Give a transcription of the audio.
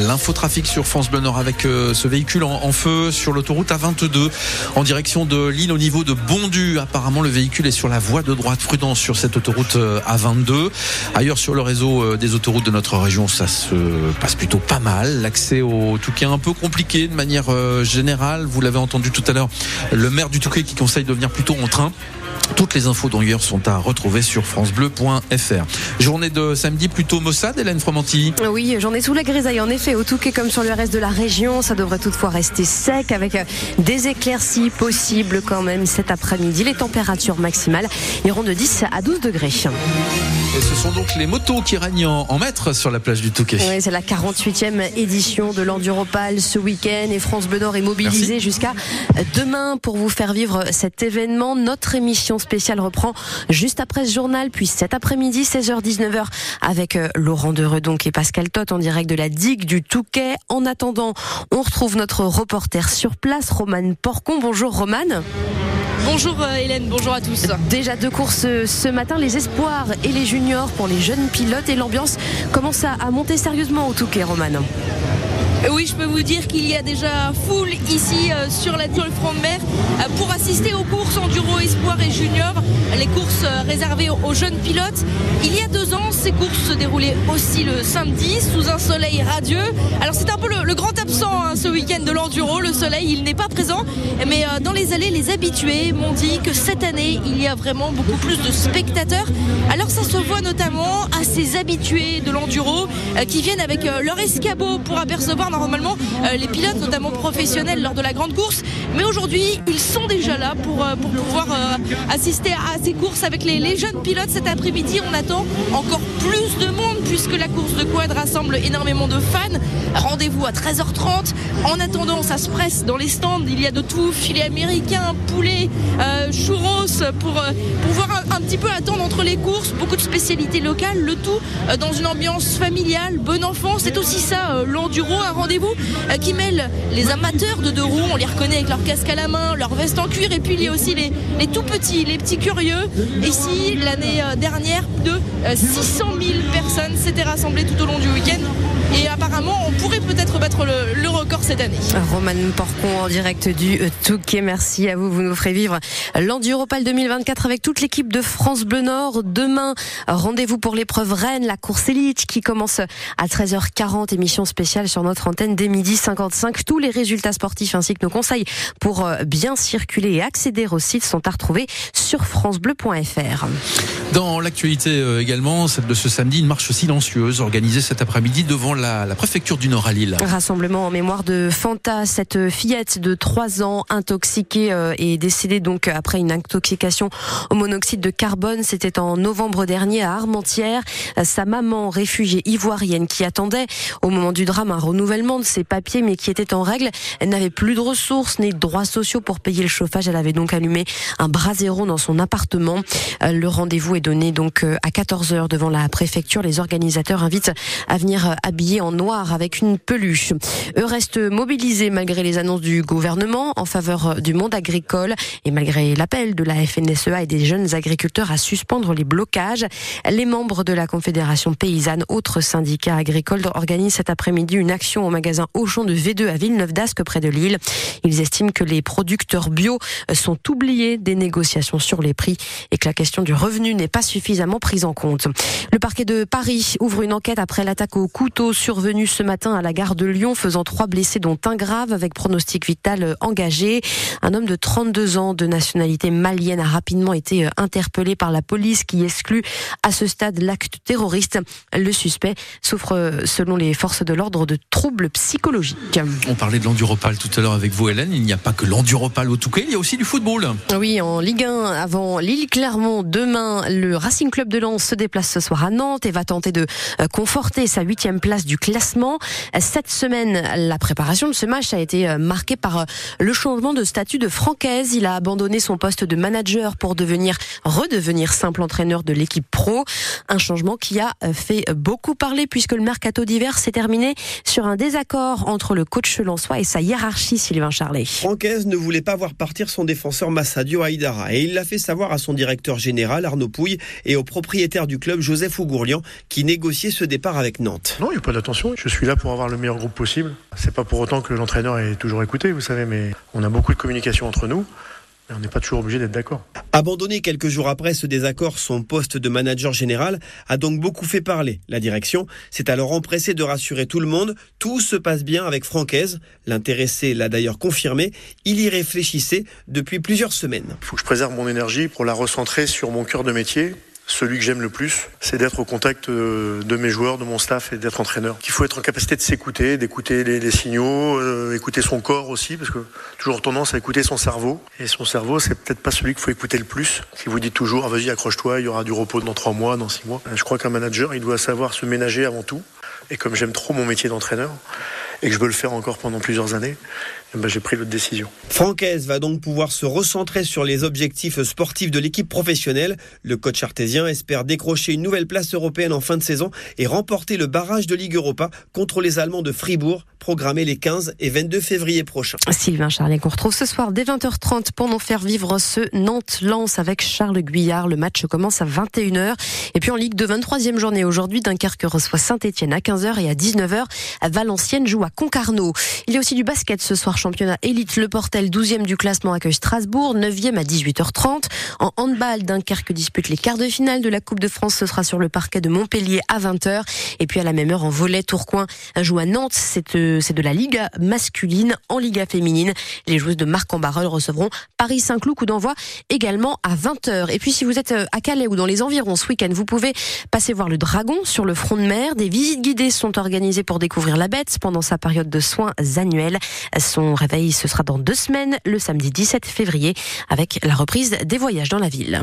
live. L'infotrafic sur France Bleu Nord avec euh, ce véhicule en, feu sur l'autoroute A22 en direction de Lille au niveau de Bondu. Apparemment, le véhicule est sur la voie de droite. Prudence sur cette autoroute euh, A22. Ailleurs sur le réseau euh, des autoroutes de notre région, ça se passe plutôt pas mal. L'accès au Touquet un peu compliqué de manière générale. Vous l'avez entendu tout à l'heure, le maire du Touquet qui conseille de venir plutôt en train. Toutes les infos d'ailleurs sont à retrouver sur francebleu.fr. Journée de samedi plutôt maussade, Hélène Fromanti Oui, journée sous la grisaille en effet, au Touquet comme sur le reste de la région. Ça devrait toutefois rester sec avec euh, des éclaircies possibles quand même cet après-midi. Les températures maximales iront de 10 à 12 degrés. Et ce sont donc les motos qui règnent en, maître sur la plage du Touquet. Oui, c'est la 48e édition de l'Enduropal ce week-end et France Bleu Nord est mobilisée jusqu'à demain pour vous faire vivre cet événement. Notre émission spéciale reprend juste après ce journal, puis cet après-midi, 16h-19h, avec euh, Laurent Deredonc et Pascal Tot en direct de la digue du Touquet. En attendant, on retrouve notre reporter sur place, Romane Porcon. Bonjour Romane. Bonjour euh, Hélène, bonjour à tous. Déjà deux courses euh, ce matin, les espoirs et les juniors pour les jeunes pilotes et l'ambiance commence à monter sérieusement au Touquet, Romane. Oui, je peux vous dire qu'il y a déjà foule ici euh, sur la de mer euh, pour assister aux courses enduro, espoir et junior, les courses euh, réservées aux jeunes pilotes. Il y a deux ans, ces courses se déroulaient aussi le samedi sous un soleil radieux. Alors c'est un peu le, grand absent hein, ce week-end de l'enduro. Le soleil, il n'est pas présent, mais dans les allées, les habitués m'ont dit que cette année, il y a vraiment beaucoup plus de spectateurs. Alors ça se voit notamment à ces habitués de l'enduro qui viennent avec leur escabeau pour apercevoir normalement euh, les pilotes, notamment professionnels, lors de la grande course. Mais aujourd'hui, ils sont déjà là pour, euh, pour pouvoir euh, assister à ces courses avec les, jeunes pilotes cet après-midi. On attend encore plus de monde puisque la course de quad rassemble énormément de fans. Rendez-vous à 13h30. En attendant, ça se presse dans les stands. Il y a de tout, filet américain, poulet, churros pour pouvoir un, petit peu attendre entre les courses. Beaucoup de spécialités locales, le tout dans une ambiance familiale, bon enfant. C'est aussi ça, l'enduro, euh, qui mêle les amateurs de deux roues, on les reconnaît avec leur casque à la main, leur veste en cuir, et puis il y a aussi les, tout petits, les petits curieux. Ici, l'année euh, dernière, de 600 euh, 000 personnes s'étaient rassemblées tout au long du week-end. Et apparemment, on pourrait battre cette année. Roman Porcon en direct du Touquet. Merci à vous. Vous nous ferez vivre l'Enduropal 2024 avec toute l'équipe de France Bleu Nord. Demain, rendez-vous pour l'épreuve Rennes, la course élite qui commence à 13h40. Émission spéciale sur notre antenne dès midi 55. Tous les résultats sportifs ainsi que nos conseils pour euh, bien circuler et accéder au site sont à retrouver sur francebleu.fr. Dans l'actualité euh, également, celle de ce samedi, une marche silencieuse organisée cet après-midi devant la, préfecture du Nord à Lille. Rassemblement en mémoire de Fanta, cette fillette de 3 ans intoxiquée euh, et décédée donc après une intoxication au monoxyde de carbone. C'était en novembre dernier à Armentières. Sa maman, réfugiée ivoirienne qui attendait au moment du drame un renouvellement de ses papiers mais qui était en règle, elle n'avait plus de ressources ni de droits sociaux pour payer le chauffage. Elle avait donc allumé un brasero dans son appartement. Euh, le rendez-vous est donné donc euh, à 14h devant la préfecture. Les organisateurs invitent à venir habiller en noir avec une peluche. Eux restent mobilisés malgré les annonces du gouvernement en faveur du monde agricole et malgré l'appel de la FNSEA et des jeunes agriculteurs à suspendre les blocages. Les membres de la Confédération paysanne, autres syndicats agricoles, organisent cet après-midi une action au magasin Auchan de V2 à Villeneuve d'Ascq près de Lille. Ils estiment que les producteurs bio sont oubliés des négociations sur les prix et que la question du revenu n'est pas suffisamment prise en compte. Le parquet de Paris ouvre une enquête après l'attaque au couteau survenue ce matin à la gare de Lyon, faisant trois blessés dont un grave avec pronostic vital engagé. Un homme de 32 ans de nationalité malienne a rapidement été interpellé par la police qui exclut à ce stade l'acte terroriste. Le suspect souffre, selon les forces de l'ordre, de troubles psychologiques. On parlait de l'enduropal tout à l'heure avec vous, Hélène. Il n'y a pas que l'enduropal au Touquet, il y a aussi du football. Oui, en Ligue 1, avant Lille-Clermont, demain, le Racing Club de Lens se déplace ce soir à Nantes et va tenter de euh, conforter sa huitième place du classement. Cette semaine, la préparation de ce match a été euh, marquée par euh, le changement de statut de Francaise. Il a abandonné son poste de manager pour devenir, redevenir simple entraîneur de l'équipe pro. Un changement qui a fait beaucoup parler puisque le mercato d'hiver s'est terminé sur un désaccord entre le coach lensois et sa hiérarchie, Sylvain Charlet. Francaise ne voulait pas voir partir son défenseur Massadio Haïdara et il l'a fait savoir à son directeur général Arnaud Pouille et au propriétaire du club Joseph Ougourlian qui négociait ce départ avec Nantes. Non, il n'y a pas pas d'attention. Je suis là pour avoir le meilleur groupe possible. C'est pas pour autant que l'entraîneur est toujours écouté, vous savez, mais on a beaucoup de communication entre nous. Mais on n'est pas toujours obligé d'être d'accord. Abandonné quelques jours après ce désaccord, son poste de manager général a donc beaucoup fait parler. La direction s'est alors empressée de rassurer tout le monde. Tout se passe bien avec Francaise. L'intéressé l'a d'ailleurs confirmé. Il y réfléchissait depuis plusieurs semaines. Il faut que je préserve mon énergie pour la recentrer sur mon cœur de métier, celui que j'aime le plus, c'est d'être au contact euh, de mes joueurs, de mon staff et d'être entraîneur. Qu'il faut être en capacité de s'écouter, d'écouter les, signaux, euh, écouter son corps aussi, parce que toujours tendance à écouter son cerveau. Et son cerveau, c'est peut-être pas celui qu'il faut écouter le plus. Qui vous dit toujours, ah, vas-y, accroche-toi, il y aura du repos dans trois mois, dans six mois. Je crois qu'un manager, il doit savoir se ménager avant tout. Et comme j'aime trop mon métier d'entraîneur, et que je veux le faire encore pendant plusieurs années, ben, j'ai pris l'autre décision. Francaise va donc pouvoir se recentrer sur les objectifs sportifs de l'équipe professionnelle. Le coach artésien espère décrocher une nouvelle place européenne en fin de saison et remporter le barrage de Ligue Europa contre les Allemands de Fribourg, programmé les 15 et 22 février prochains. Sylvain Charlet qu'on retrouve ce soir dès 20h30 pour nous faire vivre ce Nantes-Lens avec Charles Guyard. Le match commence à 21h. Et puis en Ligue de 23e journée aujourd'hui, Dunkerque reçoit Saint-Etienne à 15h et à 19h, Valenciennes joue à Concarneau. Il y a aussi du basket ce soir championnat élite. Le Portel, 12e du classement, accueille Strasbourg, 9e à 18h30. En handball, Dunkerque dispute les quarts de finale de la Coupe de France. Ce sera sur le parquet de Montpellier à 20h. Et puis à la même heure, en volet, Tourcoing joue à Nantes. C'est de, la Liga masculine. En Liga féminine, les joueuses de Marc en recevront Paris Saint-Cloud, coup d'envoi également à 20h. Et puis si vous êtes euh, à Calais ou dans les environs ce week-end, vous pouvez passer voir le dragon sur le front de mer. Des visites guidées sont organisées pour découvrir la bête pendant sa période de soins annuels. Son réveil, ce sera dans deux semaines, le samedi 17 février, avec la reprise des voyages dans la ville.